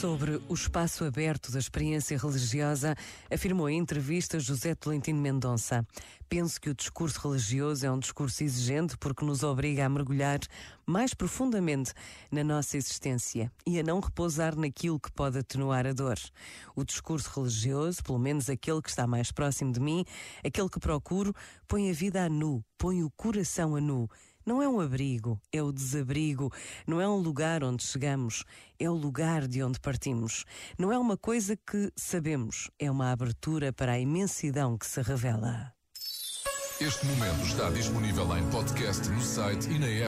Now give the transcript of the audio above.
Sobre o espaço aberto da experiência religiosa, afirmou em entrevista José Tolentino Mendonça. Penso que o discurso religioso é um discurso exigente porque nos obriga a mergulhar mais profundamente na nossa existência e a não repousar naquilo que pode atenuar a dor. O discurso religioso, pelo menos aquele que está mais próximo de mim, aquele que procuro, põe a vida a nu, põe o coração a nu não é um abrigo, é o desabrigo. Não é um lugar onde chegamos, é o lugar de onde partimos. Não é uma coisa que sabemos, é uma abertura para a imensidão que se revela. Este momento está disponível em podcast no site e na app.